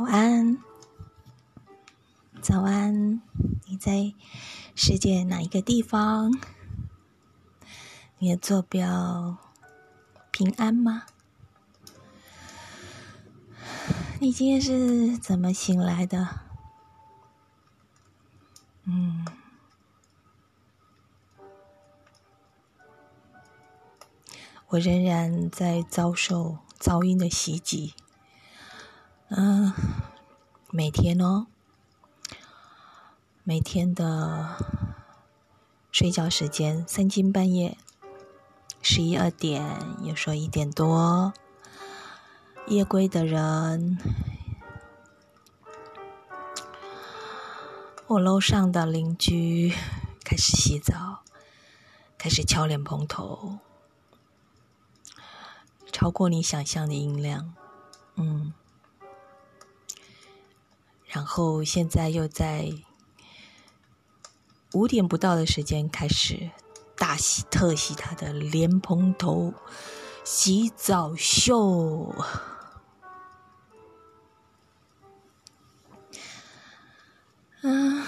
早安。早安你在世界哪一个地方？你的坐标平安吗？你今天是怎么醒来的？嗯。我仍然在遭受噪音的袭击。嗯每天哦。每天的睡觉时间三更半夜，十一二点，有时候一点多。夜归的人，我楼上的邻居开始洗澡，开始敲脸蓬头，超过你想象的音量，后现在又在。五点不到的时间开始大洗特洗他的莲蓬头洗澡秀，嗯，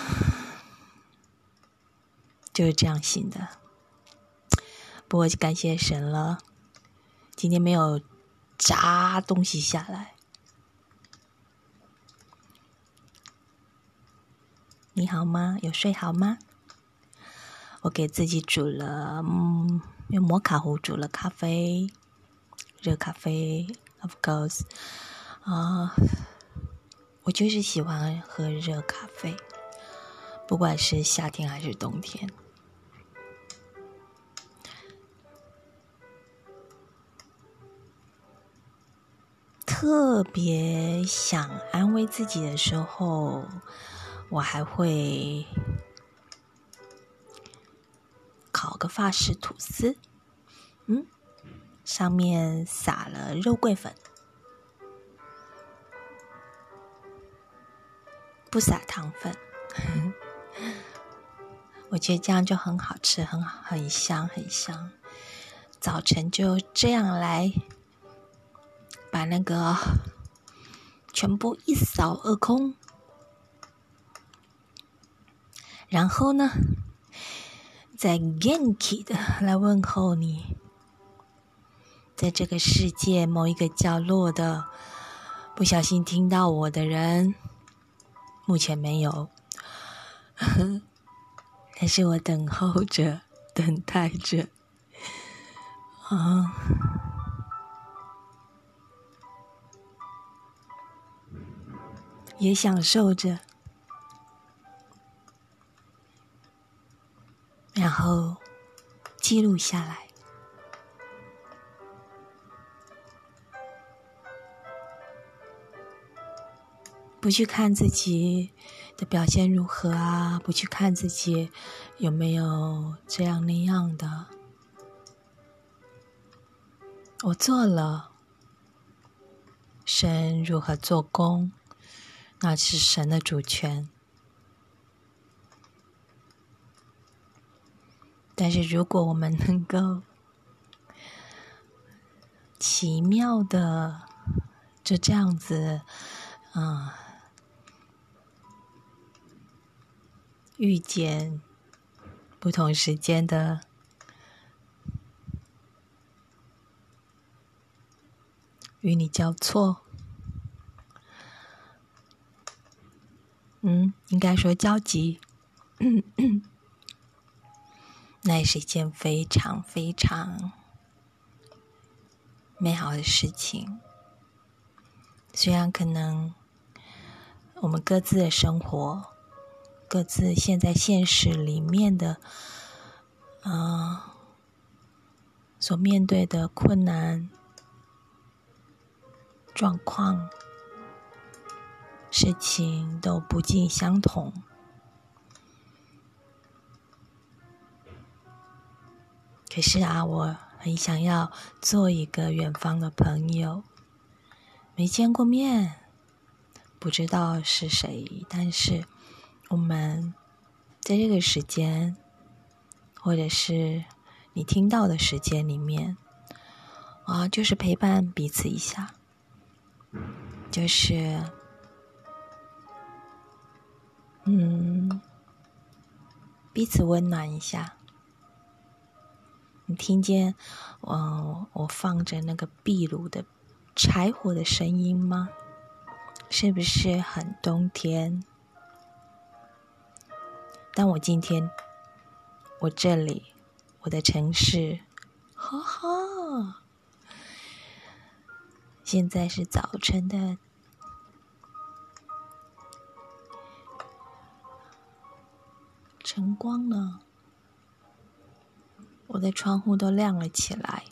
就是这样醒的。不过感谢神了，今天没有砸东西下来。你好吗？有睡好吗？我给自己煮了，嗯，用摩卡壶煮了咖啡，热咖啡，of course，啊，我就是喜欢喝热咖啡，不管是夏天还是冬天。特别想安慰自己的时候，我还会。烤个法式吐司，嗯，上面撒了肉桂粉，不撒糖粉，我觉得这样就很好吃，很，很香，很香。早晨就这样来，把那个全部一扫而空，然后呢？在 Genki 的来问候你，在这个世界某一个角落的不小心听到我的人，目前没有，但是我等候着，等待着，啊，也享受着。记录下来，不去看自己的表现如何啊，不去看自己有没有这样那样的。我做了，神如何做工，那是神的主权。但是，如果我们能够奇妙的就这样子，啊，遇见不同时间的与你交错，嗯，应该说交集。那也是一件非常非常美好的事情。虽然可能我们各自的生活、各自现在现实里面的啊所面对的困难、状况、事情都不尽相同。可是啊，我很想要做一个远方的朋友，没见过面，不知道是谁，但是我们在这个时间，或者是你听到的时间里面，啊，就是陪伴彼此一下，就是，嗯，彼此温暖一下。你听见，嗯，我放着那个壁炉的柴火的声音吗？是不是很冬天？但我今天，我这里，我的城市，哈哈，现在是早晨的。晨光了，我的窗户都亮了起来。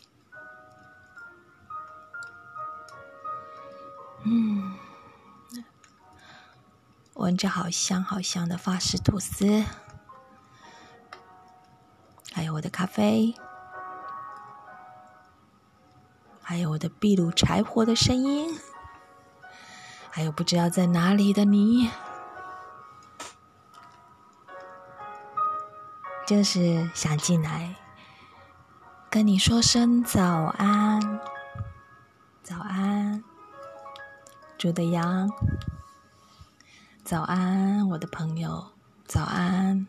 嗯，闻着好香好香的法式吐司，还有我的咖啡，还有我的壁炉柴火的声音，还有不知道在哪里的你。就是想进来跟你说声早安，早安，猪的羊，早安，我的朋友，早安，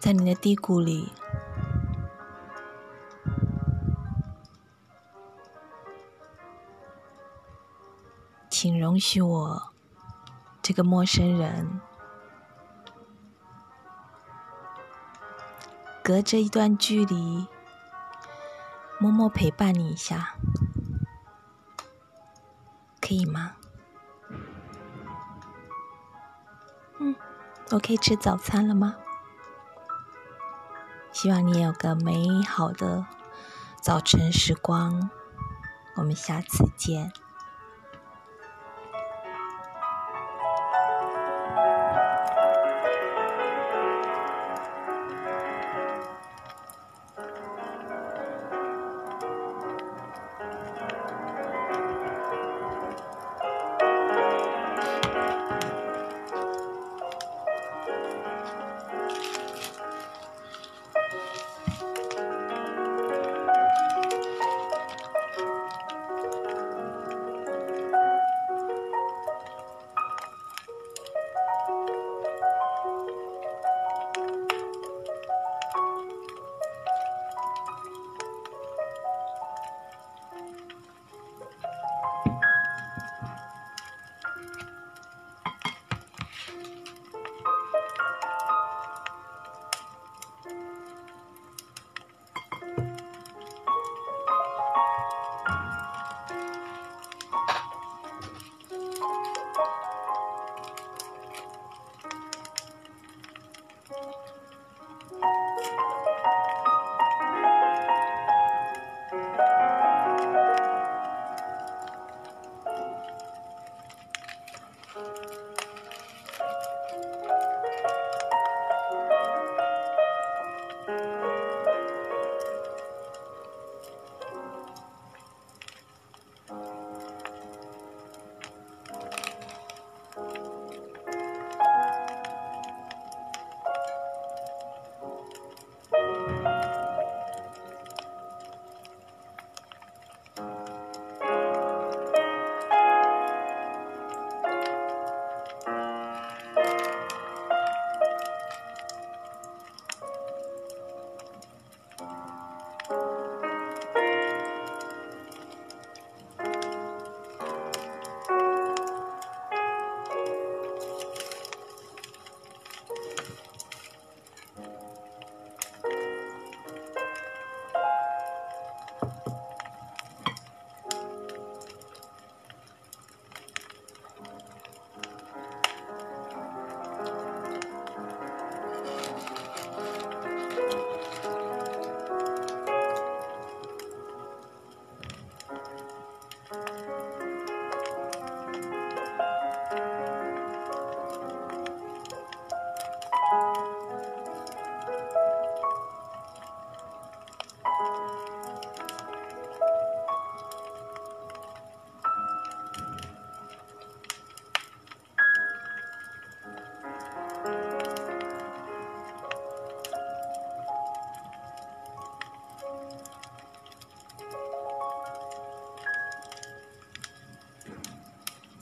在你的低谷里。请容许我，这个陌生人，隔着一段距离，默默陪伴你一下，可以吗？嗯，我可以吃早餐了吗？希望你有个美好的早晨时光，我们下次见。